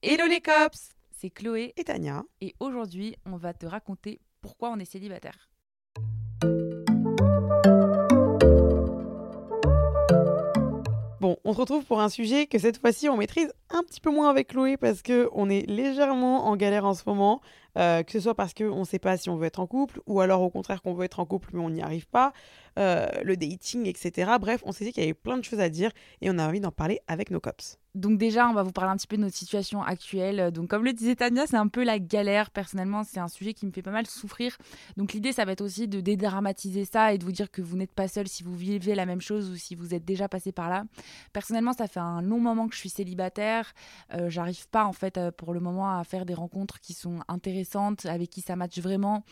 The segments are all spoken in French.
Hello les cops C'est Chloé Et Tania. et aujourd'hui on va te raconter pourquoi on est célibataire. Bon, on se retrouve pour un sujet que cette fois-ci on maîtrise un petit peu moins avec Chloé parce que on est légèrement en galère en ce moment, euh, que ce soit parce qu'on ne sait pas si on veut être en couple ou alors au contraire qu'on veut être en couple mais on n'y arrive pas, euh, le dating, etc. Bref, on s'est dit qu'il y avait plein de choses à dire et on a envie d'en parler avec nos cops. Donc déjà, on va vous parler un petit peu de notre situation actuelle. Donc comme le disait Tania, c'est un peu la galère. Personnellement, c'est un sujet qui me fait pas mal souffrir. Donc l'idée, ça va être aussi de dédramatiser ça et de vous dire que vous n'êtes pas seul si vous vivez la même chose ou si vous êtes déjà passé par là. Personnellement, ça fait un long moment que je suis célibataire. Euh, J'arrive pas en fait euh, pour le moment à faire des rencontres qui sont intéressantes, avec qui ça matche vraiment.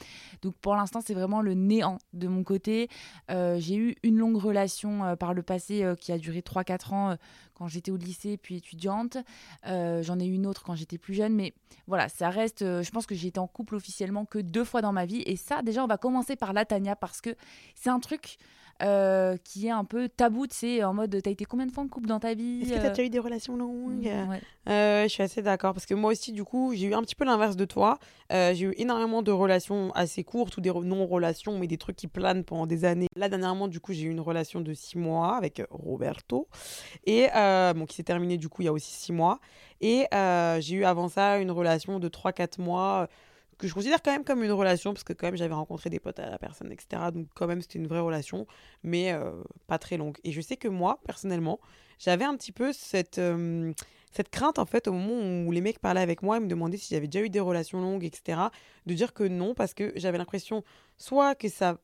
Donc pour l'instant, c'est vraiment le néant de mon côté. Euh, J'ai eu une longue relation euh, par le passé euh, qui a duré 3-4 ans quand j'étais au lycée puis étudiante. J'en ai eu une autre quand j'étais plus jeune, mais voilà, ça reste. je pense que j'ai été en couple officiellement que deux fois dans ma vie, et ça, déjà, on va commencer par la Tania parce que c'est un truc. Euh, qui est un peu tabou, tu sais, en mode t'as été combien de fois en couple dans ta vie Est-ce que euh, déjà eu des relations longues ouais. Euh, je suis assez d'accord parce que moi aussi, du coup, j'ai eu un petit peu l'inverse de toi. Euh, j'ai eu énormément de relations assez courtes ou des re- non-relations, mais des trucs qui planent pendant des années. Là, dernièrement, du coup, j'ai eu une relation de six mois avec Roberto et bon, qui s'est terminée du coup il y a aussi six mois. Et j'ai eu avant ça une relation de 3-4 mois que je considère quand même comme une relation parce que quand même j'avais rencontré des potes à la personne, etc. Donc quand même c'était une vraie relation, mais euh, pas très longue. Et je sais que moi, personnellement, j'avais un petit peu cette... euh, cette crainte, en fait, au moment où les mecs parlaient avec moi et me demandaient si j'avais déjà eu des relations longues, etc., de dire que non, parce que j'avais l'impression soit que ça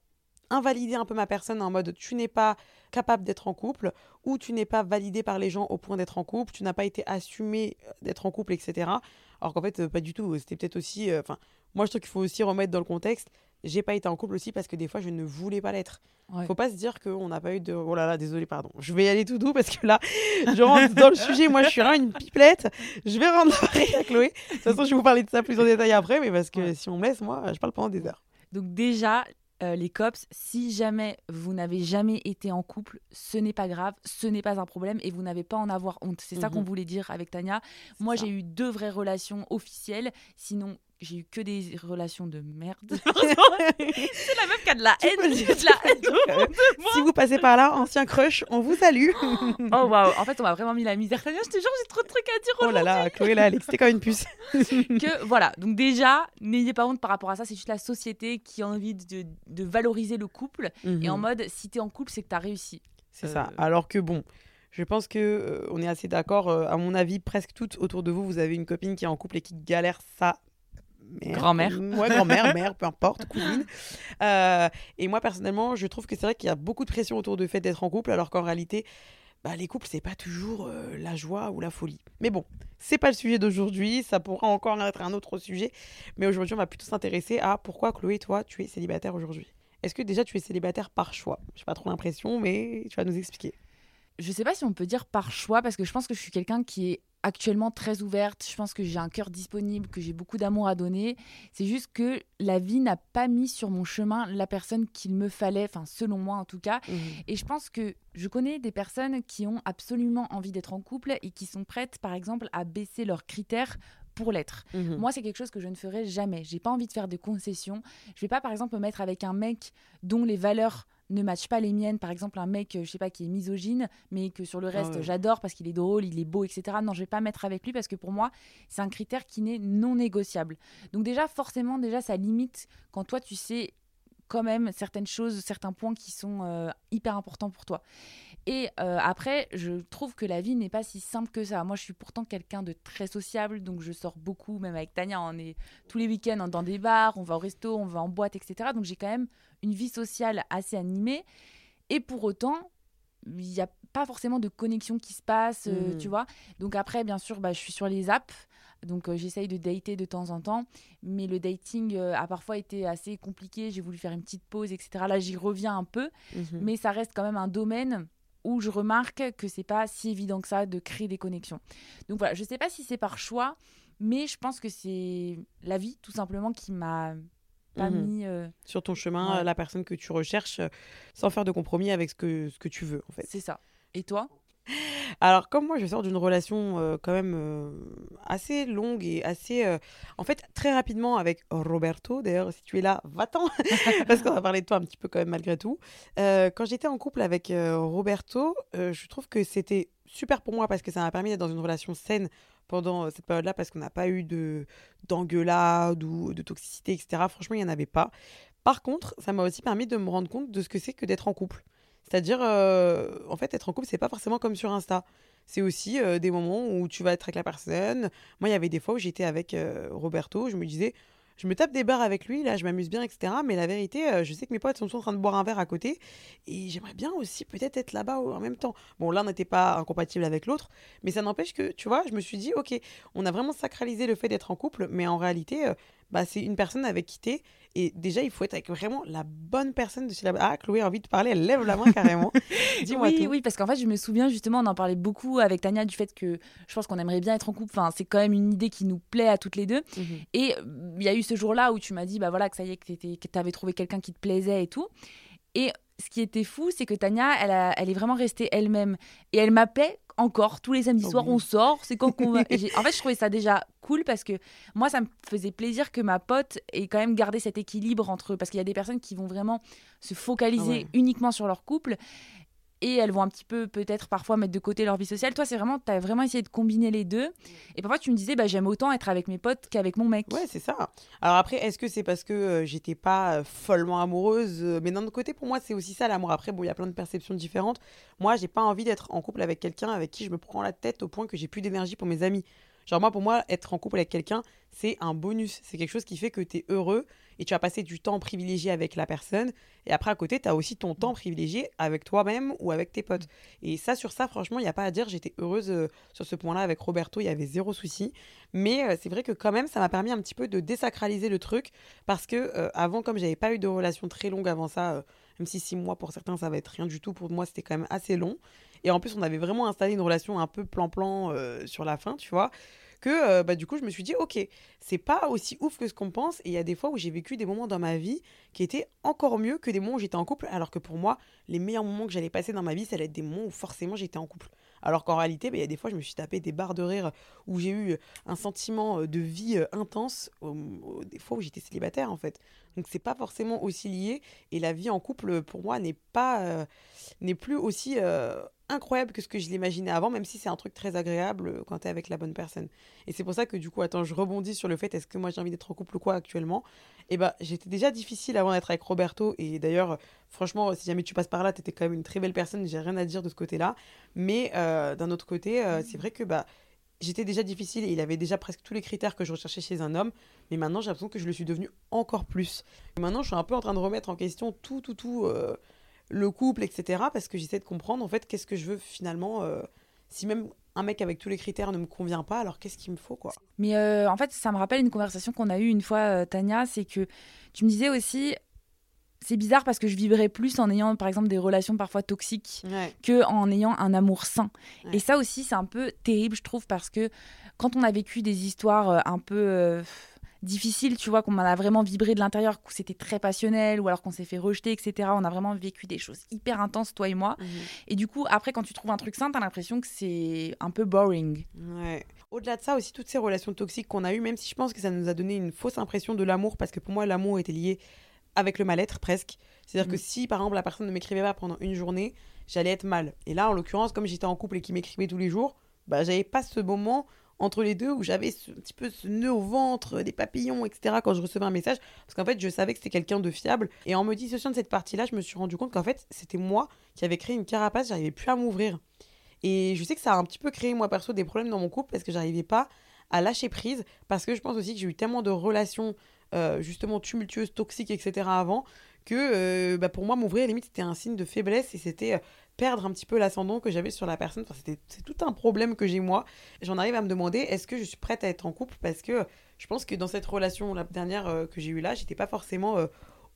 invalidait un peu ma personne en mode tu n'es pas capable d'être en couple, ou tu n'es pas validé par les gens au point d'être en couple, tu n'as pas été assumé euh, d'être en couple, etc. Alors qu'en fait, pas du tout. C'était peut-être aussi. Enfin, moi, je trouve qu'il faut aussi remettre dans le contexte. J'ai pas été en couple aussi parce que des fois, je ne voulais pas l'être. Ouais. Faut pas se dire qu'on n'a pas eu de. Oh là là, désolé, pardon. Je vais y aller tout doux parce que là, je rentre dans le sujet. Moi, je suis vraiment une pipelette. Je vais rendre l'appareil à Chloé. De toute façon, je vais vous parler de ça plus en détail après, mais parce que Ouais. si on me laisse, moi, je parle pendant des heures. Donc déjà, euh, les cops, si jamais vous n'avez jamais été en couple, ce n'est pas grave, ce n'est pas un problème et vous n'avez pas à en avoir honte. C'est ça Mhm. qu'on voulait dire avec Tania. Moi, j'ai eu deux vraies relations officielles. Sinon, j'ai eu que des relations de merde. C'est la meuf qui a de la haine. de la haine de. Si vous passez par là, ancien crush, on vous salue. Oh waouh, en fait, on m'a vraiment mis la misère. Je te jure, j'ai trop de trucs à dire Oh là là, Chloé, là, elle excitée comme une puce. que voilà, donc déjà, n'ayez pas honte par rapport à ça, c'est juste la société qui a envie de, de valoriser le couple et en Mhm. mode si t'es en couple, c'est que t'as réussi. C'est Euh, ça. Alors que bon, je pense que euh, on est assez d'accord. euh, à mon avis, presque toutes autour de vous, vous avez une copine qui est en couple et qui galère sa mère. Grand-mère. Ouais, grand-mère, mère, peu importe, cousine. Euh, et moi, personnellement, je trouve que c'est vrai qu'il y a beaucoup de pression autour du fait d'être en couple, alors qu'en réalité, bah, les couples, c'est pas toujours euh, la joie ou la folie. Mais bon, c'est pas le sujet d'aujourd'hui. Ça pourra encore être un autre sujet. Mais aujourd'hui, on va plutôt s'intéresser à pourquoi, Chloé, toi, tu es célibataire aujourd'hui. Est-ce que déjà tu es célibataire par choix? J'ai pas trop l'impression, mais tu vas nous expliquer. Je sais pas si on peut dire par choix parce que je pense que je suis quelqu'un qui est actuellement très ouverte. Je pense que j'ai un cœur disponible, que j'ai beaucoup d'amour à donner. C'est juste que la vie n'a pas mis sur mon chemin la personne qu'il me fallait, enfin selon moi en tout cas. Et je pense que je connais des personnes qui ont absolument envie d'être en couple et qui sont prêtes, par exemple, à baisser leurs critères pour l'être. Mhm. Moi, c'est quelque chose que je ne ferai jamais. J'ai pas envie de faire de concessions. Je vais pas, par exemple, me mettre avec un mec dont les valeurs ne matchent pas les miennes. Par exemple, un mec, euh, je sais pas, qui est misogyne, mais que sur le reste, ouais. j'adore parce qu'il est drôle, il est beau, etc. Non, je vais pas mettre avec lui parce que pour moi, c'est un critère qui n'est non négociable. Donc déjà, forcément, déjà, ça limite quand toi, tu sais quand même certaines choses, certains points qui sont euh, hyper importants pour toi. Et euh, après, je trouve que la vie n'est pas si simple que ça. Moi, je suis pourtant quelqu'un de très sociable, donc je sors beaucoup, même avec Tania, on est tous les week-ends dans des bars, on va au resto, on va en boîte, etc. Donc j'ai quand même une vie sociale assez animée. Et pour autant, il n'y a pas forcément de connexion qui se passe, euh, Mhm. tu vois. Donc après, bien sûr, bah, je suis sur les apps. Donc euh, j'essaye de dater de temps en temps. Mais le dating euh, a parfois été assez compliqué. J'ai voulu faire une petite pause, etc. Là, j'y reviens un peu. Mhm. Mais ça reste quand même un domaine où je remarque que c'est pas si évident que ça de créer des connexions. Donc voilà, je sais pas si c'est par choix, mais je pense que c'est la vie, tout simplement, qui m'a pas Mhm. mis... euh, Sur ton chemin, Ouais. la personne que tu recherches, euh, sans faire de compromis avec ce que, ce que tu veux, en fait. C'est ça. Et toi? Alors, comme moi, je sors d'une relation euh, quand même euh, assez longue et assez. euh, en fait, très rapidement avec Roberto. D'ailleurs, si tu es là, va-t'en Parce qu'on va parler de toi un petit peu quand même malgré tout. Quand j'étais en couple avec Roberto, je trouve que c'était super pour moi parce que ça m'a permis d'être dans une relation saine pendant cette période-là parce qu'on n'a pas eu de d'engueulade ou de toxicité, etc. Franchement, il n'y en avait pas. Par contre, ça m'a aussi permis de me rendre compte de ce que c'est que d'être en couple. C'est-à-dire, euh, en fait, être en couple, c'est pas forcément comme sur Insta. C'est aussi euh, des moments où tu vas être avec la personne. Moi, il y avait des fois où j'étais avec euh, Roberto, je me disais, je me tape des barres avec lui, là, je m'amuse bien, etc. Mais la vérité, je sais que mes potes sont en train de boire un verre à côté. Et j'aimerais bien aussi peut-être être là-bas en même temps. Bon, l'un n'était pas incompatible avec l'autre. Mais ça n'empêche que, tu vois, je me suis dit, ok, on a vraiment sacralisé le fait d'être en couple. Mais en réalité, bah, c'est une personne avec qui t'es. Et déjà, il faut être avec vraiment la bonne personne de chez la... Ah, Chloé a envie de parler, elle lève la main carrément. Dis-moi oui, tout. oui, parce qu'en fait, je me souviens justement, on en parlait beaucoup avec Tania du fait que je pense qu'on aimerait bien être en couple. Enfin, c'est quand même une idée qui nous plaît à toutes les deux. Mhm. Et euh, il y a eu ce jour-là où tu m'as dit, bah voilà, que ça y est, que tu avais trouvé quelqu'un qui te plaisait et tout. Et ce qui était fou, c'est que Tania, elle, a- elle est vraiment restée elle-même. Et elle m'appelait encore tous les samedis Oh soirs, oui. on sort, c'est quand qu'on va. En fait, je trouvais ça déjà cool parce que moi, ça me faisait plaisir que ma pote ait quand même gardé cet équilibre entre. Parce qu'il y a des personnes qui vont vraiment se focaliser ouais. uniquement sur leur couple. Et elles vont un petit peu peut-être parfois mettre de côté leur vie sociale. Toi, c'est vraiment, tu as vraiment essayé de combiner les deux. Et parfois, tu me disais, bah, j'aime autant être avec mes potes qu'avec mon mec. Ouais, c'est ça. Alors après, est-ce que c'est parce que euh, j'étais pas euh, follement amoureuse euh, Mais d'un autre côté, pour moi, c'est aussi ça l'amour. Après, bon, il y a plein de perceptions différentes. Moi, j'ai pas envie d'être en couple avec quelqu'un avec qui je me prends la tête au point que j'ai plus d'énergie pour mes amis. Genre moi, pour moi, être en couple avec quelqu'un, c'est un bonus. C'est quelque chose qui fait que tu es heureux et tu vas passer du temps privilégié avec la personne. Et après, à côté, tu as aussi ton temps privilégié avec toi-même ou avec tes potes. Et ça, sur ça, franchement, il n'y a pas à dire. J'étais heureuse euh, sur ce point-là avec Roberto. Il y avait zéro souci. Mais euh, c'est vrai que quand même, ça m'a permis un petit peu de désacraliser le truc. Parce que euh, avant, comme j'avais pas eu de relation très longue avant ça, euh, même si six mois pour certains, ça va être rien du tout. Pour moi, c'était quand même assez long. Et en plus, on avait vraiment installé une relation un peu plan-plan sur la fin, tu vois. Que euh, bah, du coup, je me suis dit, ok, c'est pas aussi ouf que ce qu'on pense. Et il y a des fois où j'ai vécu des moments dans ma vie qui étaient encore mieux que des moments où j'étais en couple. Alors que pour moi, les meilleurs moments que j'allais passer dans ma vie, ça allait être des moments où forcément j'étais en couple. Alors qu'en réalité, bah, il y a des fois, je me suis tapé des barres de rire où j'ai eu un sentiment de vie euh, intense, euh, des fois où j'étais célibataire en fait. Donc c'est pas forcément aussi lié. Et la vie en couple, pour moi, n'est pas, euh, n'est plus aussi euh, incroyable que ce que je l'imaginais avant, même si c'est un truc très agréable euh, quand tu es avec la bonne personne. Et c'est pour ça que du coup, attends, je rebondis sur le fait, est-ce que moi j'ai envie d'être en couple ou quoi actuellement? Et bah, j'étais déjà difficile avant d'être avec Roberto. Et d'ailleurs, franchement, si jamais tu passes par là, t'étais quand même une très belle personne, j'ai rien à dire de ce côté-là. Mais d'un autre côté, c'est vrai que bah, j'étais déjà difficile et il avait déjà presque tous les critères que je recherchais chez un homme. Mais maintenant, j'ai l'impression que je le suis devenu encore plus. Et maintenant, je suis un peu en train de remettre en question tout, tout, tout, euh, le couple, etc. Parce que j'essaie de comprendre, en fait, qu'est-ce que je veux finalement. euh, si même un mec avec tous les critères ne me convient pas, alors qu'est-ce qu'il me faut, quoi? Mais euh, en fait, ça me rappelle une conversation qu'on a eue une fois, Tania, c'est que tu me disais aussi, c'est bizarre parce que je vibrais plus en ayant, par exemple, des relations parfois toxiques Ouais. que en ayant un amour sain. Ouais. Et ça aussi, c'est un peu terrible, je trouve, parce que quand on a vécu des histoires euh, un peu euh, difficiles, tu vois, qu'on en a vraiment vibré de l'intérieur, que c'était très passionnel, ou alors qu'on s'est fait rejeter, etc., on a vraiment vécu des choses hyper intenses, toi et moi. Et du coup, après, quand tu trouves un truc sain, t'as l'impression que c'est un peu boring. Ouais. Au-delà de ça, aussi, toutes ces relations toxiques qu'on a eues, même si je pense que ça nous a donné une fausse impression de l'amour, parce que pour moi, l'amour était lié avec le mal-être presque. C'est-à-dire que Mm. si, par exemple, la personne ne m'écrivait pas pendant une journée, j'allais être mal. Et là, en l'occurrence, comme j'étais en couple et qu'il m'écrivait tous les jours, bah, j'avais pas ce moment entre les deux où j'avais ce petit peu ce nœud au ventre, des papillons, etc. quand je recevais un message. Parce qu'en fait, je savais que c'était quelqu'un de fiable. Et en me dissociant de cette partie-là, je me suis rendu compte qu'en fait, c'était moi qui avais créé une carapace, j'arrivais plus à m'ouvrir. Et je sais que ça a un petit peu créé, moi perso, des problèmes dans mon couple parce que j'arrivais pas à lâcher prise. Parce que je pense aussi que j'ai eu tellement de relations, justement, tumultueuses, toxiques, etc. avant, que euh, bah, pour moi, m'ouvrir, limite, c'était un signe de faiblesse et c'était euh, perdre un petit peu l'ascendant que j'avais sur la personne. C'était, c'est tout un problème que j'ai moi. J'en arrive à me demander est-ce que je suis prête à être en couple? Parce que je pense que dans cette relation, la dernière euh, que j'ai eue là, j'étais pas forcément euh,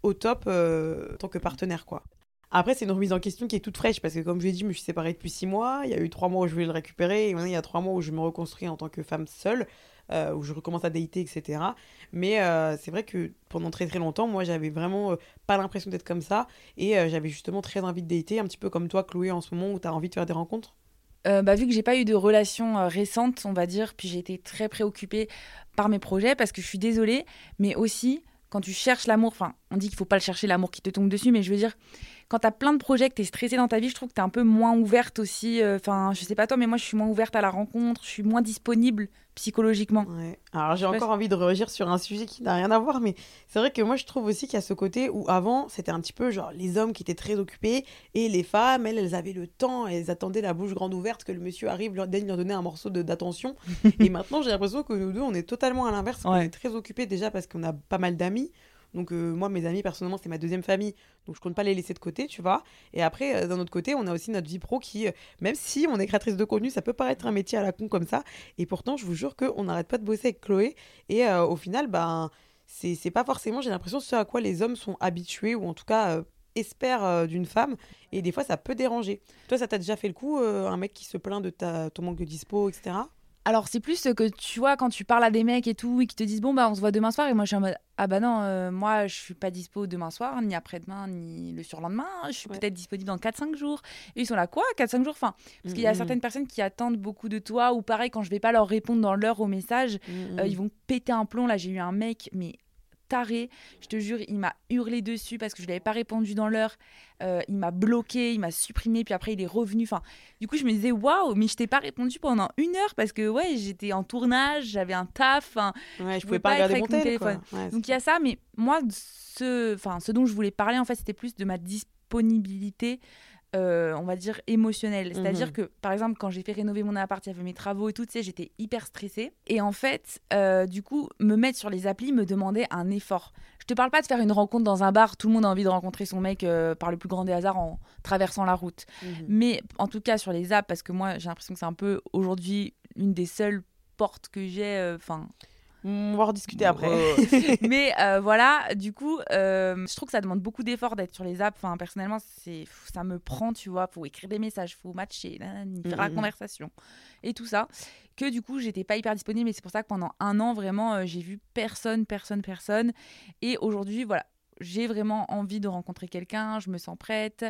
au top euh, en tant que partenaire, quoi. Après, c'est une remise en question qui est toute fraîche parce que, comme je l'ai dit, je me suis séparée depuis six mois. Il y a eu trois mois où je voulais le récupérer et maintenant il y a trois mois où je me reconstruis en tant que femme seule, euh, où je recommence à dater, etc. Mais euh, c'est vrai que pendant très très longtemps, moi, j'avais vraiment euh, pas l'impression d'être comme ça et j'avais justement très envie de dater, un petit peu comme toi, Chloé, en ce moment où tu as envie de faire des rencontres? Bah, vu que j'ai pas eu de relation euh, récente, on va dire, puis j'ai été très préoccupée par mes projets parce que je suis désolée, mais aussi quand tu cherches l'amour, enfin, on dit qu'il faut pas le chercher l'amour qui te tombe dessus, mais je veux dire, quand tu as plein de projets, que tu es stressée dans ta vie, je trouve que tu es un peu moins ouverte aussi. euh, Enfin, je sais pas toi, mais moi je suis moins ouverte à la rencontre, je suis moins disponible psychologiquement. Ouais. Alors j'ai encore envie de réagir sur un sujet qui n'a rien à voir, mais c'est vrai que moi je trouve aussi qu'il y a ce côté où avant c'était un petit peu genre les hommes qui étaient très occupés et les femmes, elles, elles avaient le temps, elles attendaient la bouche grande ouverte que le monsieur arrive, leur, daigne leur donner un morceau de- d'attention. et maintenant j'ai l'impression que nous deux on est totalement à l'inverse, on est très occupés déjà parce qu'on a pas mal d'amis. Donc euh, moi mes amis personnellement c'est ma deuxième famille, donc je compte pas les laisser de côté, tu vois. Et après euh, d'un autre côté on a aussi notre vie pro qui, euh, même si on est créatrice de contenu, ça peut paraître un métier à la con comme ça, et pourtant, je vous jure qu'on n'arrête pas de bosser avec Chloé. Et au final, ben, c'est pas forcément, j'ai l'impression, ce à quoi les hommes sont habitués, ou en tout cas espèrent euh, d'une femme. Et des fois, ça peut déranger. Toi, ça t'a déjà fait le coup, un mec qui se plaint de ta, ton manque de dispo, etc. Alors c'est plus que tu vois quand tu parles à des mecs et tout et qui te disent bon bah on se voit demain soir et moi je suis en mode ah bah non euh, moi je suis pas dispo demain soir ni après-demain ni le surlendemain je suis Ouais. peut-être disponible dans 4-5 jours et ils sont là quoi 4-5 jours? Enfin parce qu'il y a Mhm. certaines personnes qui attendent beaucoup de toi ou pareil quand je vais pas leur répondre dans l'heure au message euh, ils vont péter un plomb là j'ai eu un mec mais taré je te jure il m'a hurlé dessus parce que je lui avais pas répondu dans l'heure Euh, il m'a bloqué il m'a supprimé puis après il est revenu enfin du coup, je me disais, waouh, mais je t'ai pas répondu pendant une heure parce que, ouais, j'étais en tournage, j'avais un taf. Ouais, je je pouvais pas pas regarder être mon avec mon tel, téléphone. Ouais, Donc, il y a ça, mais moi, ce, enfin, ce dont je voulais parler, en fait, c'était plus de ma disponibilité. Euh, on va dire émotionnelle. C'est-à-dire Mhm. que, par exemple, quand j'ai fait rénover mon appart, il y avait mes travaux et tout, tu sais, j'étais hyper stressée. Et en fait, euh, du coup, me mettre sur les applis me demandait un effort. Je te parle pas de faire une rencontre dans un bar, tout le monde a envie de rencontrer son mec euh, par le plus grand des hasards en traversant la route. Mhm. Mais en tout cas, sur les apps, parce que moi, j'ai l'impression que c'est un peu aujourd'hui une des seules portes que j'ai. Enfin. On va en rediscuter après. Mais euh, voilà, du coup, euh, je trouve que ça demande beaucoup d'efforts d'être sur les apps. Enfin, personnellement, c'est, ça me prend, tu vois. Faut écrire des messages, faut matcher, nanani, faire la Mhm. conversation et tout ça. Que du coup, j'étais pas hyper disponible. Mais c'est pour ça que pendant un an, vraiment, euh, j'ai vu personne, personne, personne. Et aujourd'hui, voilà. J'ai vraiment envie de rencontrer quelqu'un, je me sens prête.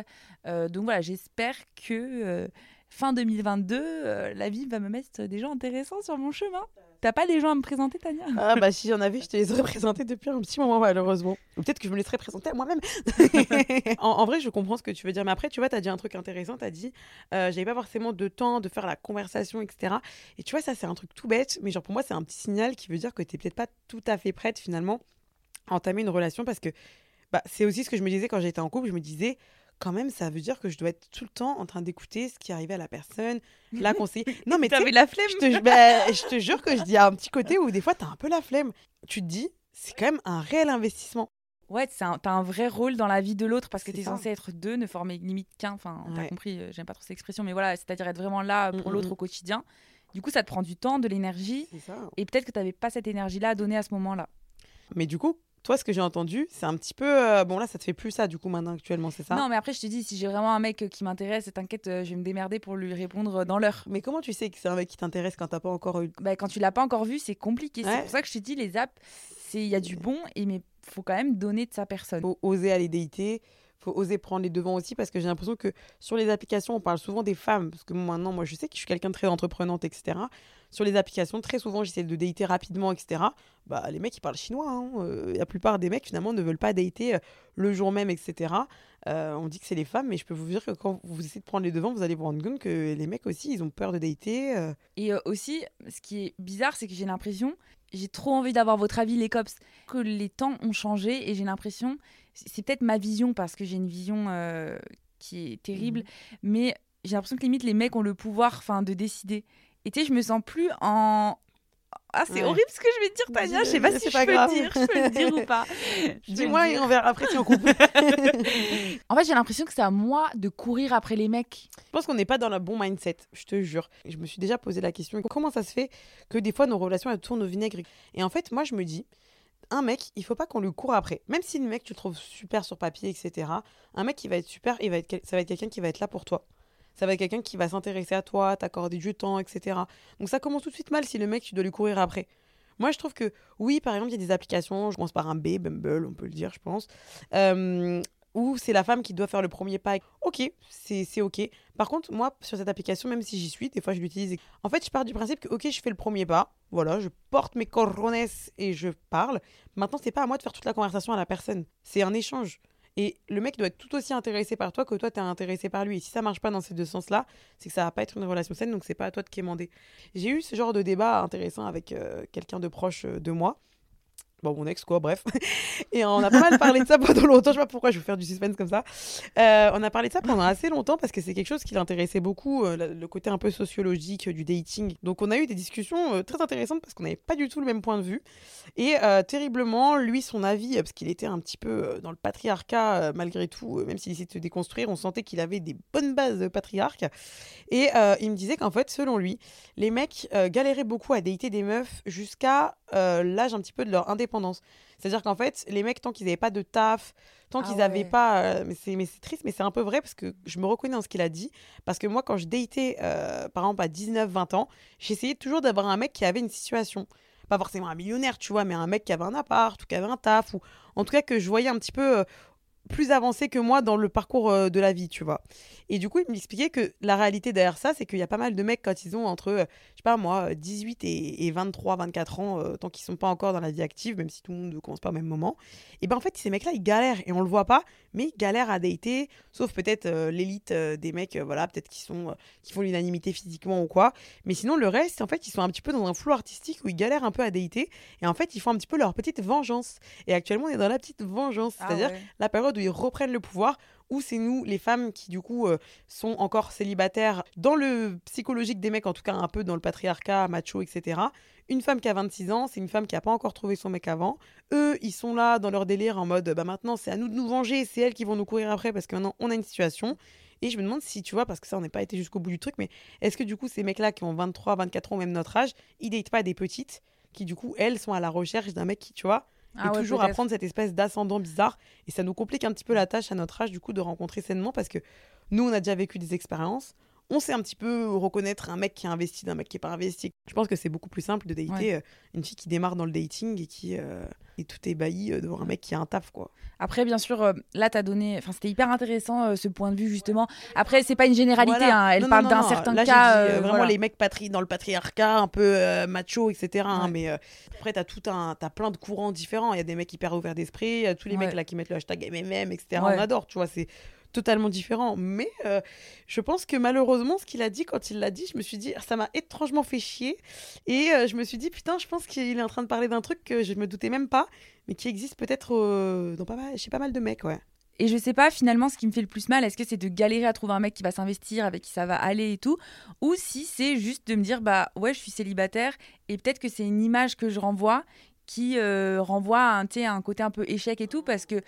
Euh, donc voilà, j'espère que euh, fin 2022, euh, la vie va me mettre des gens intéressants sur mon chemin. T'as pas des gens à me présenter, Tania? Ah bah si j'en avais, je te les aurais présentés depuis un petit moment malheureusement. Ou peut-être que je me laisserais présenter à moi-même. en, en vrai, je comprends ce que tu veux dire. Mais après, tu vois, tu as dit un truc intéressant. Tu as dit, euh, j'avais pas forcément de temps de faire la conversation, etc. Et tu vois, ça, c'est un truc tout bête. Mais genre, pour moi, c'est un petit signal qui veut dire que tu peut-être pas tout à fait prête finalement à entamer une relation. Parce que bah, c'est aussi ce que je me disais quand j'étais en couple. Je me disais, quand même, ça veut dire que je dois être tout le temps en train d'écouter ce qui arrivait à la personne, la conseiller. Non, mais T'avais la flemme je te, bah, je te jure que je dis un petit côté où des fois, tu as un peu la flemme. Tu te dis, c'est quand même un réel investissement. Ouais, un- t'as un vrai rôle dans la vie de l'autre parce que t'es censé être deux, ne former limite qu'un. Enfin, t'as Ouais. compris, euh, j'aime pas trop cette expression, mais voilà, c'est-à-dire être vraiment là pour Mm, l'autre mm, au quotidien. Du coup, ça te prend du temps, de l'énergie, et peut-être que t'avais pas cette énergie-là à donner à ce moment-là. Mais du coup, toi, ce que j'ai entendu, c'est un petit peu. euh, bon, là, ça te fait plus ça, du coup, maintenant, actuellement, c'est ça? Non, mais après, je te dis, si j'ai vraiment un mec euh, qui m'intéresse, t'inquiète, euh, je vais me démerder pour lui répondre dans l'heure. Mais comment tu sais que c'est un mec qui t'intéresse quand t'as pas encore eu? Bah, quand tu l'as pas encore vu, c'est compliqué. Ouais. C'est pour ça que je te dis, les apps, c'est il y a du bon, et mais faut quand même donner de sa personne. faut oser aller dater, faut oser prendre les devants aussi parce que j'ai l'impression que sur les applications, on parle souvent des femmes parce que maintenant, moi, je sais que je suis quelqu'un de très entreprenante, etc. Sur les applications, très souvent, j'essaie de dater rapidement, etc. Bah, les mecs, ils parlent chinois. hein. Euh, la plupart des mecs, finalement, ne veulent pas dater euh, le jour même, etc. Euh, on dit que c'est les femmes, mais je peux vous dire que quand vous essayez de prendre les devants, vous allez vous rendre compte que les mecs aussi, ils ont peur de dater. Et aussi, ce qui est bizarre, c'est que j'ai l'impression, j'ai trop envie d'avoir votre avis, les cops, que les temps ont changé et j'ai l'impression, c'est peut-être ma vision parce que j'ai une vision euh, qui est terrible, mais j'ai l'impression que limite les mecs ont le pouvoir enfin, de décider. Et tu sais, je me sens plus en, Ah, c'est Ouais. horrible ce que je vais te dire, Tania. Je sais pas si c'est je pas peux grave. le dire. Je peux le dire ou pas. Dis-moi le et dire. on verra après si on coupe. En fait, j'ai l'impression que c'est à moi de courir après les mecs. Je pense qu'on n'est pas dans le bon mindset, je te jure. Je me suis déjà posé la question comment ça se fait que des fois nos relations elles tournent au vinaigre? Et en fait, moi je me dis, un mec, il faut pas qu'on lui court après. Même si le mec tu le trouves super sur papier, etc. Un mec qui va être super, il va être, ça va être quelqu'un qui va être là pour toi. Ça va être quelqu'un qui va s'intéresser à toi, t'accorder du temps, etc. Donc ça commence tout de suite mal si le mec tu dois lui courir après. Moi, je trouve que oui, par exemple, il y a des applications, je commence par un B, Bumble, on peut le dire, je pense, euh, où c'est la femme qui doit faire le premier pas. Ok, c'est ok. Par contre, moi, sur cette application, même si j'y suis, des fois je l'utilise. En fait, je pars du principe que, ok, je fais le premier pas. Voilà, je porte mes corones et je parle. Maintenant, c'est pas à moi de faire toute la conversation à la personne. C'est un échange. Et le mec doit être tout aussi intéressé par toi que toi, t'es intéressé par lui. Et si ça marche pas dans ces deux sens-là, c'est que ça va pas être une relation saine, donc c'est pas à toi de quémander. J'ai eu ce genre de débat intéressant avec euh, quelqu'un de proche euh, de moi. Bon, mon ex, quoi, bref. Et on a pas mal parlé de ça pendant longtemps. Je sais pas pourquoi je vais faire du suspense comme ça. Euh, on a parlé de ça pendant assez longtemps parce que c'est quelque chose qui l'intéressait beaucoup, euh, le côté un peu sociologique euh, du dating. Donc, on a eu des discussions très intéressantes parce qu'on n'avait pas du tout le même point de vue. Et terriblement, lui, son avis, parce qu'il était un petit peu dans le patriarcat malgré tout, même s'il essayait de se déconstruire, on sentait qu'il avait des bonnes bases de patriarque. Et il me disait qu'en fait, selon lui, les mecs galéraient beaucoup à dater des meufs jusqu'à euh, l'âge un petit peu de leur indépendance. C'est-à-dire qu'en fait, les mecs, tant qu'ils n'avaient pas de taf, tant Ah qu'ils ouais. n'avaient pas... euh, mais c'est mais c'est triste, mais c'est un peu vrai parce que je me reconnais dans ce qu'il a dit. Parce que moi, quand je datais, euh, par exemple, à 19-20 ans, j'essayais toujours d'avoir un mec qui avait une situation. Pas forcément un millionnaire, tu vois, mais un mec qui avait un appart ou qui avait un taf. Ou en tout cas, que je voyais un petit peu... euh, plus avancé que moi dans le parcours euh, de la vie, tu vois. Et du coup, il m'expliquait que la réalité derrière ça, c'est qu'il y a pas mal de mecs quand ils ont entre, euh, je sais pas moi, euh, 18 et, et 23, 24 ans, euh, tant qu'ils sont pas encore dans la vie active, même si tout le monde ne commence pas au même moment, et ben en fait, ces mecs-là, ils galèrent et on le voit pas, mais ils galèrent à dater, sauf peut-être euh, l'élite euh, des mecs, euh, voilà, peut-être qui sont, euh, qui font l'unanimité physiquement ou quoi. Mais sinon, le reste, en fait, ils sont un petit peu dans un flou artistique où ils galèrent un peu à dater et en fait, ils font un petit peu leur petite vengeance. Et actuellement, on est dans la petite vengeance, Ah c'est-à-dire la période où ils reprennent le pouvoir, où c'est nous, les femmes, qui du coup euh, sont encore célibataires, dans le psychologique des mecs, en tout cas un peu dans le patriarcat, macho, etc. Une femme qui a 26 ans, c'est une femme qui n'a pas encore trouvé son mec avant. Eux, ils sont là dans leur délire en mode, bah maintenant c'est à nous de nous venger, c'est elles qui vont nous courir après parce que maintenant on a une situation. Et je me demande si, tu vois, parce que ça, on n'est pas été jusqu'au bout du truc, mais est-ce que du coup, ces mecs-là qui ont 23, 24 ans, même notre âge, ils datent pas des petites qui, du coup, elles sont à la recherche d'un mec qui, tu vois, Ah et ouais, toujours à prendre cette espèce d'ascendant bizarre. Et ça nous complique un petit peu la tâche à notre âge, du coup, de rencontrer sainement parce que nous, on a déjà vécu des expériences. On sait un petit peu reconnaître un mec qui est investi d'un mec qui est pas investi. Je pense que c'est beaucoup plus simple de dater Ouais. euh, une fille qui démarre dans le dating et qui euh, est tout ébahi euh, devant un mec qui a un taf, quoi. Après, bien sûr, euh, là, t'as donné. Enfin, c'était hyper intéressant euh, ce point de vue, justement. Après, c'est pas une généralité. Voilà. hein, Elle Non, parle d'un certain Là, cas. dit, euh, vraiment voilà. les mecs patrie dans le patriarcat, un peu euh, macho, etc. hein, mais euh, après, t'as tout un, t'as plein de courants différents. Il y a des mecs hyper ouverts d'esprit, tous les Ouais. mecs là qui mettent le hashtag MMM, etc. Ouais. On adore, tu vois, c'est totalement différent. Mais euh, je pense que malheureusement, ce qu'il a dit quand il l'a dit, je me suis dit, ça m'a étrangement fait chier. Et euh, je me suis dit, putain, je pense qu'il est en train de parler d'un truc que je me doutais même pas, mais qui existe peut-être euh, dans pas mal, chez pas mal de mecs, ouais. Et je sais pas finalement ce qui me fait le plus mal, est-ce que c'est de galérer à trouver un mec qui va s'investir, avec qui ça va aller et tout, ou si c'est juste de me dire bah ouais je suis célibataire et peut-être que c'est une image que je renvoie qui euh, renvoie à un, un côté un peu échec et tout parce que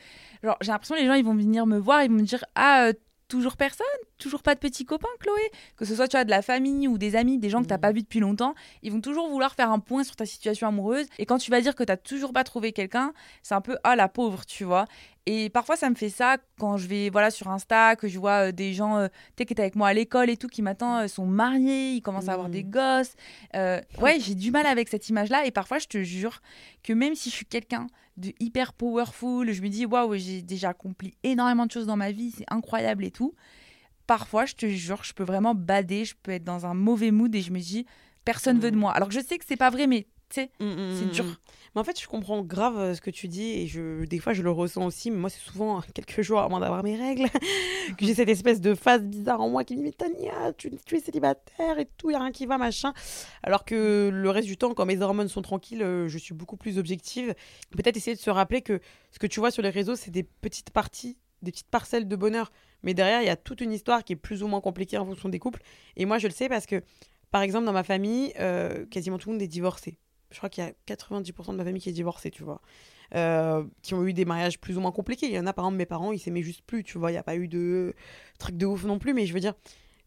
j'ai l'impression que les gens ils vont venir me voir ils vont me dire ah euh, toujours personne toujours pas de petits copains Chloé que ce soit tu vois de la famille ou des amis des gens que t'as Mhm. pas vu depuis longtemps ils vont toujours vouloir faire un point sur ta situation amoureuse et quand tu vas dire que t'as toujours pas trouvé quelqu'un c'est un peu ah la pauvre tu vois et parfois, ça me fait ça quand je vais voilà sur Insta, que je vois euh, des gens euh, qui étaient avec moi à l'école et tout, qui maintenant euh, sont mariés, ils commencent à avoir Mm. des gosses. Euh, ouais, j'ai du mal avec cette image-là. Et parfois, je te jure que même si je suis quelqu'un de hyper powerful, je me dis waouh, j'ai déjà accompli énormément de choses dans ma vie, c'est incroyable et tout. Parfois, je te jure, je peux vraiment bader, je peux être dans un mauvais mood et je me dis personne veut de Mm. moi. Alors que je sais que c'est pas vrai, mais tu sais, Mm, mm, c'est dur. Mais en fait, je comprends grave euh, ce que tu dis et je, des fois, je le ressens aussi. Mais moi, c'est souvent quelques jours avant d'avoir mes règles que j'ai cette espèce de phase bizarre en moi qui me dit Mais Tania, tu, tu es célibataire et tout, il a rien qui va, machin. Alors que le reste du temps, quand mes hormones sont tranquilles, euh, je suis beaucoup plus objective. Peut-être essayer de se rappeler que ce que tu vois sur les réseaux, c'est des petites parties, des petites parcelles de bonheur. Mais derrière, il y a toute une histoire qui est plus ou moins compliquée en fonction des couples. Et moi, je le sais parce que, par exemple, dans ma famille, euh, quasiment tout le monde est divorcé. Je crois qu'il y a 90% de ma famille qui est divorcée, tu vois. Euh, qui ont eu des mariages plus ou moins compliqués. Il y en a, par exemple, mes parents, ils s'aimaient juste plus, tu vois. Il n'y a pas eu de truc de ouf non plus. Mais je veux dire,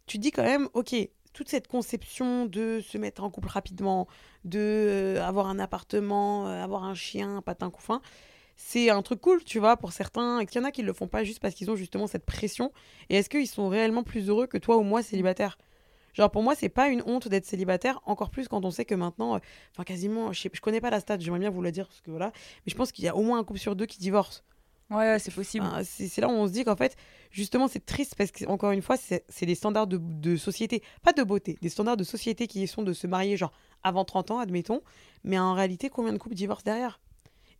tu dis quand même, ok, toute cette conception de se mettre en couple rapidement, de euh, avoir un appartement, euh, avoir un chien, un patin couffin, c'est un truc cool, tu vois, pour certains. Qu'il y en a qui le font pas juste parce qu'ils ont justement cette pression? Et est-ce qu'ils sont réellement plus heureux que toi ou moi célibataire? Genre pour moi, c'est pas une honte d'être célibataire, encore plus quand on sait que maintenant, euh, enfin quasiment, je, sais, je connais pas la stat, j'aimerais bien vous le dire, parce que voilà, mais je pense qu'il y a au moins un couple sur deux qui divorce. Ouais, c'est possible. c'est là où on se dit qu'en fait, justement, c'est triste parce que, encore une fois, c'est des standards de, de, société, pas de beauté, des standards de société qui sont de se marier, genre, avant 30 ans, admettons. Mais en réalité, combien de couples divorcent derrière?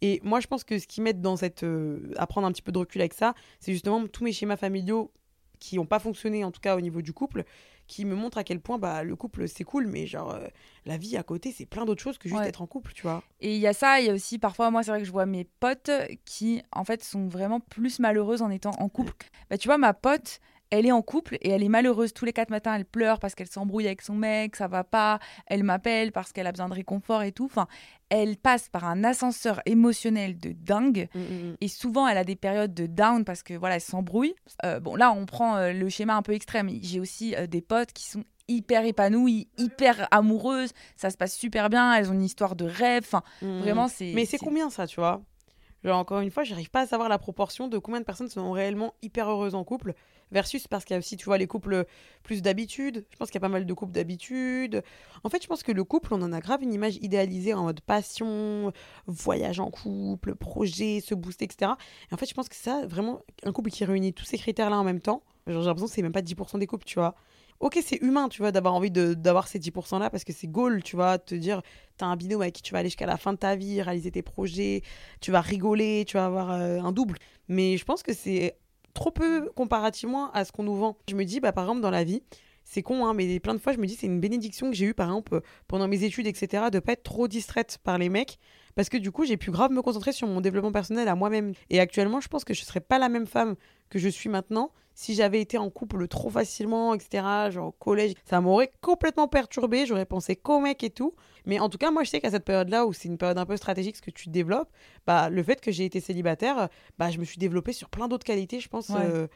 Et moi, je pense que ce qui m'aide dans cette. Euh, à prendre un petit peu de recul avec ça, c'est justement tous mes schémas familiaux qui n'ont pas fonctionné, en tout cas au niveau du couple, qui me montre à quel point bah, le couple c'est cool, mais genre euh, la vie à côté c'est plein d'autres choses que juste être en couple, tu vois. Et il y a ça, il y a aussi parfois, moi c'est vrai que je vois mes potes qui en fait sont vraiment plus malheureuses en étant en couple. Bah, tu vois, ma pote, elle est en couple et elle est malheureuse tous les quatre matins. Elle pleure parce qu'elle s'embrouille avec son mec, ça va pas. Elle m'appelle parce qu'elle a besoin de réconfort et tout. Enfin, elle passe par un ascenseur émotionnel de dingue. Mm, mm, mm. Et souvent, elle a des périodes de down parce que voilà, elle s'embrouille. Euh, bon, là, on prend euh, le schéma un peu extrême. J'ai aussi euh, des potes qui sont hyper épanouies, hyper amoureuses. Ça se passe super bien. Elles ont une histoire de rêve. Enfin, vraiment, c'est. Mais c'est combien ça, tu vois? Genre, encore une fois, j'arrive pas à savoir la proportion de combien de personnes sont réellement hyper heureuses en couple versus parce qu'il y a aussi, tu vois, les couples plus d'habitude. Je pense qu'il y a pas mal de couples d'habitude. En fait, je pense que le couple, on en a grave une image idéalisée en mode passion, voyage en couple, projet, se booster, etc. Et en fait, je pense que ça, vraiment, un couple qui réunit tous ces critères-là en même temps, j'ai l'impression que c'est même pas 10% des couples, tu vois ok, c'est humain, tu vois, d'avoir envie d'avoir ces 10%-là parce que c'est goal, tu vois, te dire, tu as un binôme avec qui tu vas aller jusqu'à la fin de ta vie, réaliser tes projets, tu vas rigoler, tu vas avoir euh, un double. Mais je pense que c'est trop peu comparativement à ce qu'on nous vend. Je me dis, bah, par exemple, dans la vie, c'est con, hein, mais plein de fois, je me dis, c'est une bénédiction que j'ai eue, par exemple, pendant mes études, etc., de pas être trop distraite par les mecs parce que du coup, j'ai pu grave me concentrer sur mon développement personnel à moi-même. Et actuellement, je pense que je serais pas la même femme que je suis maintenant si j'avais été en couple trop facilement, etc., genre au collège. Ça m'aurait complètement perturbé, j'aurais pensé qu'au mec et tout. Mais en tout cas, moi, je sais qu'à cette période-là, où c'est une période un peu stratégique, ce que tu développes, bah, le fait que j'ai été célibataire, bah, je me suis développée sur plein d'autres qualités, je pense. Euh,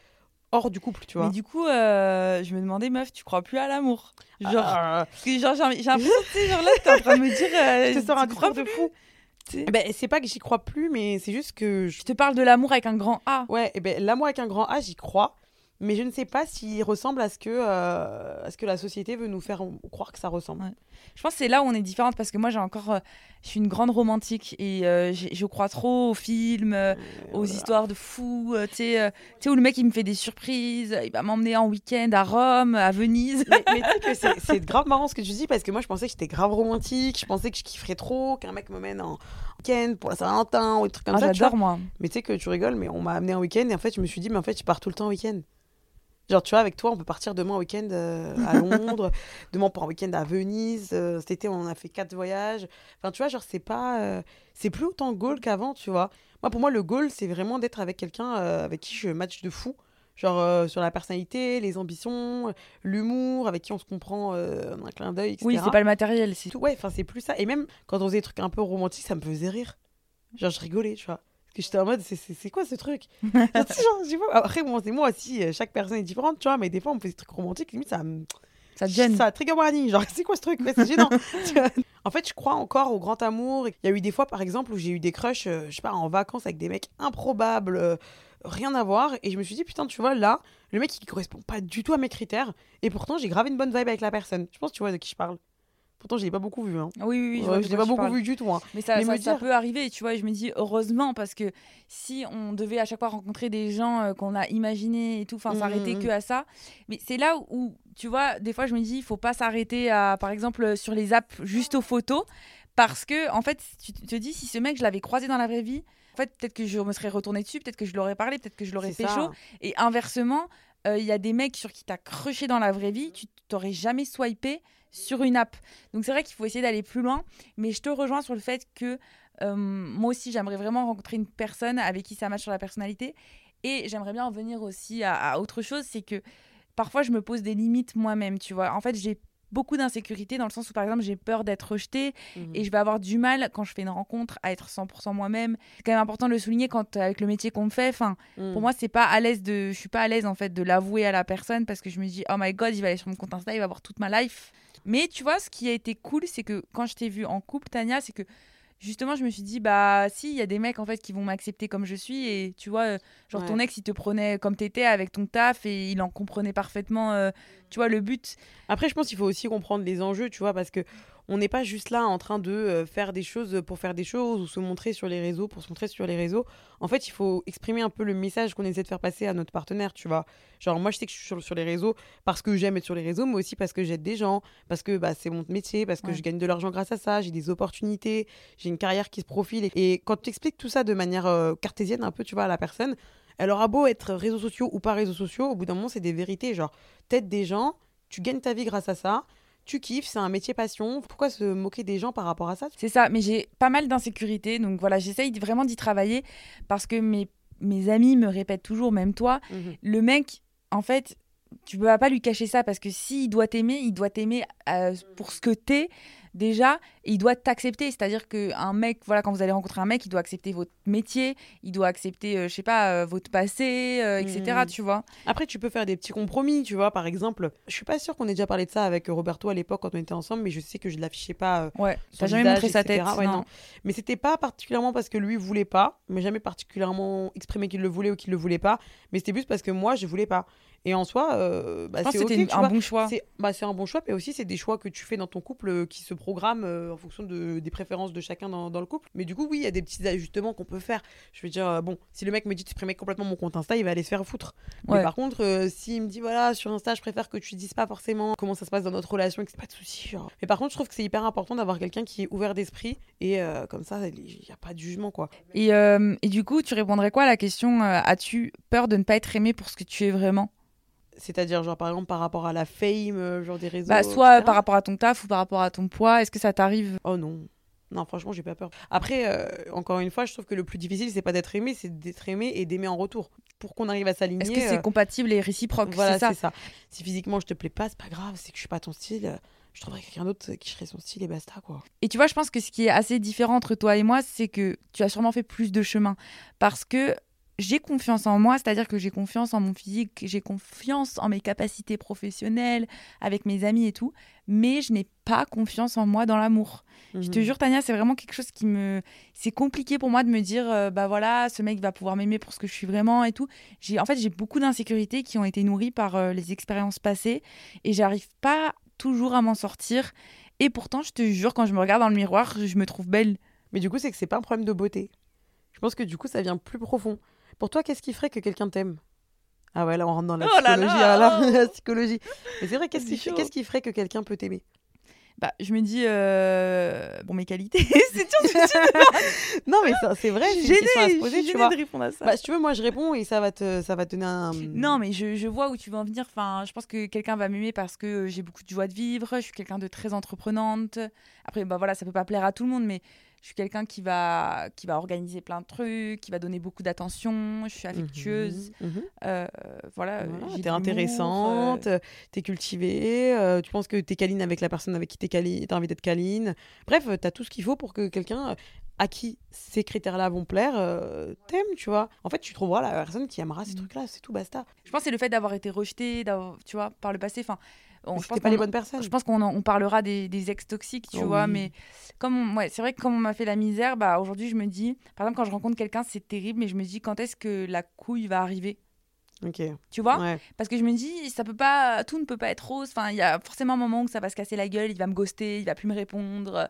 hors du couple, tu vois. Mais du coup, euh, je me demandais, meuf, tu crois plus à l'amour? Genre, ah. genre j'ai l'impression, genre là, t'es en train de me dire, euh, je te sors un discours de fou. Ben, c'est pas que j'y crois plus, mais c'est juste que. Je te parle de l'amour avec un grand A. Ouais, et ben, l'amour avec un grand A, j'y crois mais je ne sais pas s'il ressemble à ce que, euh, à ce que la société veut nous faire croire que ça ressemble. Je pense que c'est là où on est différente parce que moi j'ai encore, euh, je suis une grande romantique et euh, je crois trop aux films, aux histoires de fous, tu sais, où le mec il me fait des surprises, il va m'emmener en week-end à Rome, à Venise. Mais, tu sais que c'est grave marrant ce que tu dis parce que moi je pensais que j'étais grave romantique, je pensais que je kifferais trop qu'un mec me mène en week-end pour la Saint-Valentin ou des trucs comme ah, ça. J'adore moi. Mais tu sais que tu rigoles, mais on m'a amené en week-end et en fait je me suis dit mais en fait je pars tout le temps en week-end. Genre, tu vois, avec toi, on peut partir demain en week-end euh, à Londres, demain pour un week-end à Venise. Euh, cet été, on a fait quatre voyages. Enfin, tu vois, genre, c'est pas. Euh, c'est plus autant goal qu'avant, tu vois. Moi, pour moi, le goal, c'est vraiment d'être avec quelqu'un avec qui je match de fou. Genre, sur la personnalité, les ambitions, l'humour, avec qui on se comprend un clin d'œil, etc. Oui, c'est pas le matériel, c'est tout. Ouais, enfin, c'est plus ça. Et même quand on faisait des trucs un peu romantiques, ça me faisait rire. Genre, je rigolais, tu vois que j'étais en mode, c'est quoi ce truc? Après, bon, c'est moi aussi, euh, chaque personne est différente, tu vois, mais des fois, on me fait des trucs romantiques, limite, ça me. Ça te gêne. Ça trigger warning, genre, c'est quoi ce truc? C'est gênant. en fait, je crois encore au grand amour. Il y a eu des fois, par exemple, où j'ai eu des crushs, euh, je sais pas, en vacances avec des mecs improbables, euh, rien à voir. Et je me suis dit, putain, tu vois, là, le mec, il correspond pas du tout à mes critères. Et pourtant, j'ai gravé une bonne vibe avec la personne. Je pense, tu vois, de qui je parle. Pourtant, je l'ai pas beaucoup vu. Hein. Oui, oui, oui. je, l'ai pas beaucoup vu du tout. Hein. Mais ça, ça, peut arriver, tu vois. Je me dis heureusement parce que si on devait à chaque fois rencontrer des gens euh, qu'on a imaginés et tout, enfin, s'arrêter mmh, que à ça. Mais c'est là où, tu vois, des fois, je me dis, il faut pas s'arrêter à, par exemple, sur les apps juste aux photos. Parce que, en fait, tu te dis, si ce mec, je l'avais croisé dans la vraie vie, en fait, peut-être que je me serais retourné dessus, peut-être que je l'aurais parlé, peut-être que je l'aurais pécho. Et inversement, euh, il y a des mecs sur qui t'as crushé dans la vraie vie, tu t'aurais jamais swipé sur une app. Donc c'est vrai qu'il faut essayer d'aller plus loin, mais je te rejoins sur le fait que euh, moi aussi j'aimerais vraiment rencontrer une personne avec qui ça matche sur la personnalité. Et j'aimerais bien en venir aussi à, autre chose, c'est que parfois je me pose des limites moi-même, tu vois. En fait, j'ai beaucoup d'insécurité dans le sens où, par exemple, j'ai peur d'être rejetée Mhm. et je vais avoir du mal quand je fais une rencontre à être 100% moi-même. C'est quand même important de le souligner quand avec le métier qu'on me fait. Enfin, Mhm. pour moi, c'est pas à l'aise de, je suis pas à l'aise en fait de l'avouer à la personne parce que je me dis oh my god, il va aller sur mon compte Insta, il va voir toute ma life. Mais tu vois, ce qui a été cool, c'est que quand je t'ai vu en couple, Tania, c'est que justement, je me suis dit bah si, il y a des mecs en fait qui vont m'accepter comme je suis et tu vois, euh, genre Ouais. ton ex, il te prenait comme t'étais avec ton taf et il en comprenait parfaitement, euh, tu vois, le but. Après, je pense qu'il faut aussi comprendre les enjeux, tu vois, parce que on n'est pas juste là en train de euh, faire des choses pour faire des choses ou se montrer sur les réseaux pour se montrer sur les réseaux. En fait, il faut exprimer un peu le message qu'on essaie de faire passer à notre partenaire, tu vois. Genre, moi, je sais que je suis sur, sur les réseaux parce que j'aime être sur les réseaux, mais aussi parce que j'aide des gens, parce que bah, c'est mon métier, parce que Ouais. je gagne de l'argent grâce à ça, j'ai des opportunités, j'ai une carrière qui se profile. Et, et quand tu expliques tout ça de manière euh, cartésienne, un peu, tu vois, à la personne, elle aura beau être réseaux sociaux ou pas réseaux sociaux, au bout d'un moment, c'est des vérités. Genre, t'aides des gens, tu gagnes ta vie grâce à ça, tu kiffes, c'est un métier passion. Pourquoi se moquer des gens par rapport à ça? C'est ça, mais j'ai pas mal d'insécurité, donc voilà, j'essaye vraiment d'y travailler parce que mes, mes amis me répètent toujours, même toi, le mec, en fait, tu peux pas lui cacher ça parce que s'il doit t'aimer, il doit t'aimer euh, pour ce que t'es déjà, il doit t'accepter. C'est-à-dire qu'un mec, voilà, quand vous allez rencontrer un mec, il doit accepter votre métier, il doit accepter, euh, je sais pas, euh, votre passé, euh, etc. Mhm. Tu vois Après, tu peux faire des petits compromis, tu vois. Par exemple, je suis pas sûre qu'on ait déjà parlé de ça avec Roberto à l'époque quand on était ensemble, mais je sais que je l'affichais pas. euh, Ouais. T'as jamais montré sa tête. Ouais, non. non. Mais c'était pas particulièrement parce que lui voulait pas, mais jamais particulièrement exprimé qu'il le voulait ou qu'il le voulait pas. Mais c'était plus parce que moi, je voulais pas. Et en soi, euh, bah, c'est un vois. bon choix. C'est bah, c'est un bon choix, mais aussi c'est des choix que tu fais dans ton couple euh, qui se programment euh, en fonction de, des préférences de chacun dans, dans le couple. Mais du coup, oui, il y a des petits ajustements qu'on peut faire. Je veux dire, euh, bon, si le mec me dit de supprimer complètement mon compte Insta, il va aller se faire foutre. Ouais. Mais par contre, euh, s'il me dit, voilà, sur Insta, je préfère que tu dises pas forcément comment ça se passe dans notre relation, et que c'est pas de souci. Genre. Mais par contre, je trouve que c'est hyper important d'avoir quelqu'un qui est ouvert d'esprit et euh, comme ça, il n'y a pas de jugement, quoi. Et, euh, et du coup, tu répondrais quoi à la question As-tu peur de ne pas être aimé pour ce que tu es vraiment? C'est-à-dire, genre, par exemple, par rapport à la fame, euh, genre des réseaux. bah, Soit etc. par rapport à ton taf ou par rapport à ton poids. Est-ce que ça t'arrive? Oh non. Non, franchement, j'ai pas peur. Après, euh, encore une fois, je trouve que le plus difficile, c'est pas d'être aimé, c'est d'être aimé et d'aimer en retour. Pour qu'on arrive à s'aligner. Est-ce que c'est euh, compatible et réciproque? Voilà, C'est ça. ça. Si physiquement je te plais pas, c'est pas grave, c'est que je suis pas ton style. Je trouverai quelqu'un d'autre qui serait son style et basta, quoi. Et tu vois, je pense que ce qui est assez différent entre toi et moi, c'est que tu as sûrement fait plus de chemin. Parce que j'ai confiance en moi, c'est-à-dire que j'ai confiance en mon physique, j'ai confiance en mes capacités professionnelles, avec mes amis et tout, mais je n'ai pas confiance en moi dans l'amour. Je te Mhm. jure, Tania, c'est vraiment quelque chose qui me. C'est compliqué pour moi de me dire, euh, bah voilà, ce mec va pouvoir m'aimer pour ce que je suis vraiment et tout. En fait, j'ai beaucoup d'insécurités qui ont été nourries par euh, les expériences passées et j'arrive pas toujours à m'en sortir. Et pourtant, je te jure, quand je me regarde dans le miroir, je me trouve belle. Mais du coup, c'est que c'est pas un problème de beauté. Je pense que du coup, ça vient plus profond. Pour toi, qu'est-ce qui ferait que quelqu'un t'aime? Ah ouais, là, on rentre dans la Oh là psychologie. là, ah là, la psychologie. Mais c'est vrai, qu'est-ce C'est qui, ferait que quelqu'un peut t'aimer? Bah, je me dis, euh, bon, mes qualités, c'est tout. Non, mais ça, c'est vrai, suis une question à se poser, tu gênée vois. de répondre à ça. Bah, si tu veux, moi, je réponds et ça va te, ça va te donner un. Non, mais je, je vois où tu veux en venir. Enfin, je pense que quelqu'un va m'aimer parce que j'ai beaucoup de joie de vivre. Je suis quelqu'un de très entreprenante. Après, bah voilà, ça peut pas plaire à tout le monde, mais je suis quelqu'un qui va, qui va organiser plein de trucs, qui va donner beaucoup d'attention. Je suis affectueuse. Mhm, mhm. Euh, voilà, Voilà, t'es intéressante, euh, t'es cultivée, euh, tu penses que t'es câline avec la personne avec qui t'es câline, t'as envie d'être câline. Bref, t'as tout ce qu'il faut pour que quelqu'un euh, à qui ces critères-là vont plaire euh, t'aime, tu vois. En fait, tu trouveras la personne qui aimera ces trucs-là, c'est tout, basta. Je pense que c'est le fait d'avoir été d'avoir- tu vois, par le passé. Enfin, on- je pense pas les bonnes personnes. Je pense qu'on on parlera des, des ex toxiques, tu Oh vois, oui. mais comme on- ouais, c'est vrai que comme on m'a fait la misère, bah aujourd'hui je me dis, par exemple quand je rencontre quelqu'un, c'est terrible, mais je me dis quand est-ce que la couille va arriver, Ok. tu vois? Ouais. Parce que je me dis, ça peut pas, tout ne peut pas être rose. Enfin, il y a forcément un moment où ça va se casser la gueule, il va me ghoster, il va plus me répondre,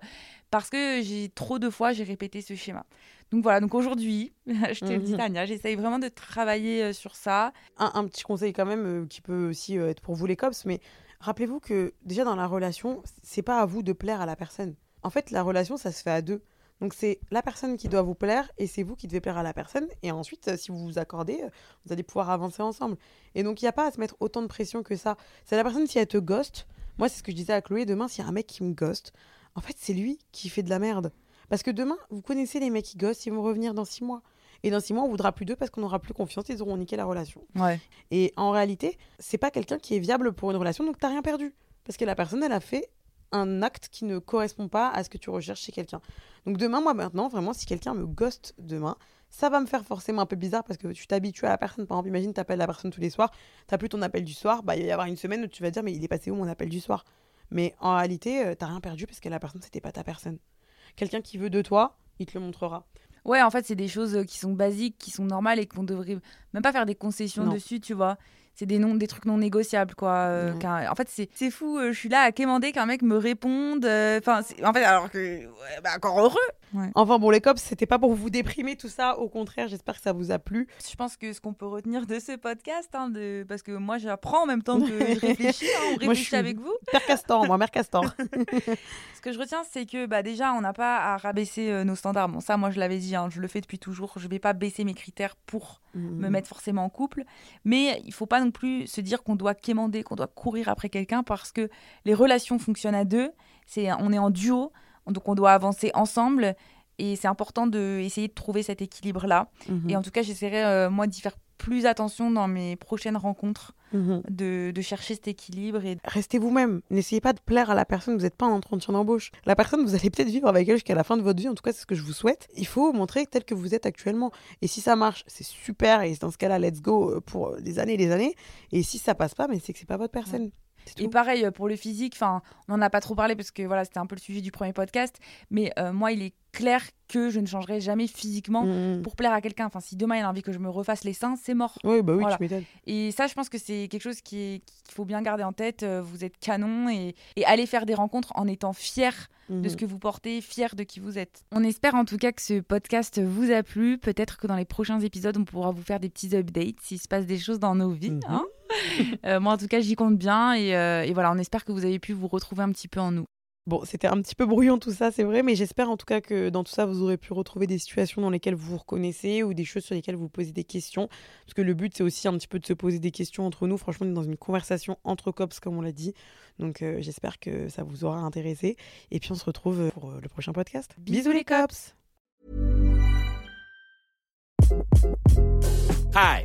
parce que j'ai trop de fois j'ai répété ce schéma. Donc voilà, donc aujourd'hui, je te le dis Mhm. Tania, j'essaye vraiment de travailler euh, sur ça. Un, un petit conseil quand même euh, qui peut aussi euh, être pour vous les cops, mais rappelez-vous que déjà dans la relation, c'est pas à vous de plaire à la personne. En fait, la relation, ça se fait à deux. Donc c'est la personne qui doit vous plaire et c'est vous qui devez plaire à la personne. Et ensuite, si vous vous accordez, vous allez pouvoir avancer ensemble. Et donc il n'y a pas à se mettre autant de pression que ça. C'est la personne si elle te ghost. Moi, c'est ce que je disais à Chloé. Demain, s'il y a un mec qui me ghost, en fait, c'est lui qui fait de la merde. Parce que demain, vous connaissez les mecs qui ghostent, ils vont revenir dans six mois. Et dans six mois, on voudra plus d'eux parce qu'on n'aura plus confiance, ils auront niqué la relation. Ouais. Et en réalité, c'est pas quelqu'un qui est viable pour une relation, donc t'as rien perdu. parce que la personne, elle a fait un acte qui ne correspond pas à ce que tu recherches chez quelqu'un. Donc demain, moi maintenant, vraiment, si quelqu'un me ghost demain, ça va me faire forcément un peu bizarre parce que tu t'habitues à la personne. Par exemple, imagine, tu appelles la personne tous les soirs, tu plus ton appel du soir, bah, il va y avoir une semaine où tu vas dire, mais il est passé où mon appel du soir? Mais en réalité, tu euh, t'as rien perdu parce que la personne, c'était pas ta personne. Quelqu'un qui veut de toi, il te le montrera. Ouais, en fait, c'est des choses qui sont basiques, qui sont normales et qu'on devrait même pas faire des concessions dessus, tu vois. C'est des noms des trucs non négociables quoi euh, en fait c'est fou euh, je suis là à quémander qu'un mec me réponde euh, enfin en fait alors que bah, encore heureux enfin bon les cops c'était pas pour vous déprimer tout ça au contraire j'espère que ça vous a plu. Je pense que ce qu'on peut retenir de ce podcast hein, de... parce que moi j'apprends en même temps que je réfléchis hein, on réfléchit avec vous. Père Castor moi Mère Castor. Ce que je retiens c'est que bah déjà on n'a pas à rabaisser nos standards. Bon ça moi je l'avais dit hein, je le fais depuis toujours. Je vais pas baisser mes critères pour me mmh. mettre forcément en couple. Mais il faut pas non plus se dire qu'on doit quémander, qu'on doit courir après quelqu'un parce que les relations fonctionnent à deux. C'est, on est en duo, donc on doit avancer ensemble. Et c'est important d'essayer de, de trouver cet équilibre-là. Mhm. Et en tout cas, j'essaierai, euh, moi, d'y faire plus attention dans mes prochaines rencontres, mhm. de, de, chercher cet équilibre. Et... Restez vous-même. N'essayez pas de plaire à la personne. Vous n'êtes pas en entretien d'embauche. La personne, vous allez peut-être vivre avec elle jusqu'à la fin de votre vie. En tout cas, c'est ce que je vous souhaite. Il faut montrer tel que vous êtes actuellement. Et si ça marche, c'est super. Et dans ce cas-là, let's go euh, pour des années et des années. Et si ça passe pas, mais c'est que c'est pas votre personne. Et pareil euh, pour le physique, enfin, on n'en a pas trop parlé parce que voilà, c'était un peu le sujet du premier podcast. Mais euh, moi, il est clair que je ne changerai jamais physiquement mmh, mmh. pour plaire à quelqu'un. Enfin, si demain il a envie que je me refasse les seins, c'est mort. Oui, bah oui, tu m'étonnes. Et ça, je pense que c'est quelque chose qu'il faut bien garder en tête. Euh, vous êtes canon et, et aller faire des rencontres en étant fier de mmh. ce que vous portez, fier de qui vous êtes. On espère en tout cas que ce podcast vous a plu. Peut-être que dans les prochains épisodes, on pourra vous faire des petits updates s'il se passe des choses dans nos vies. Hein euh, moi, en tout cas, j'y compte bien et, euh, et voilà, on espère que vous avez pu vous retrouver un petit peu en nous. Bon, c'était un petit peu brouillon tout ça, c'est vrai, mais j'espère en tout cas que dans tout ça, vous aurez pu retrouver des situations dans lesquelles vous vous reconnaissez ou des choses sur lesquelles vous posez des questions. Parce que le but, c'est aussi un petit peu de se poser des questions entre nous. Franchement, on est dans une conversation entre cops, comme on l'a dit. Donc, euh, j'espère que ça vous aura intéressé. Et puis, on se retrouve pour euh, le prochain podcast. Bisous, les cops! Hi,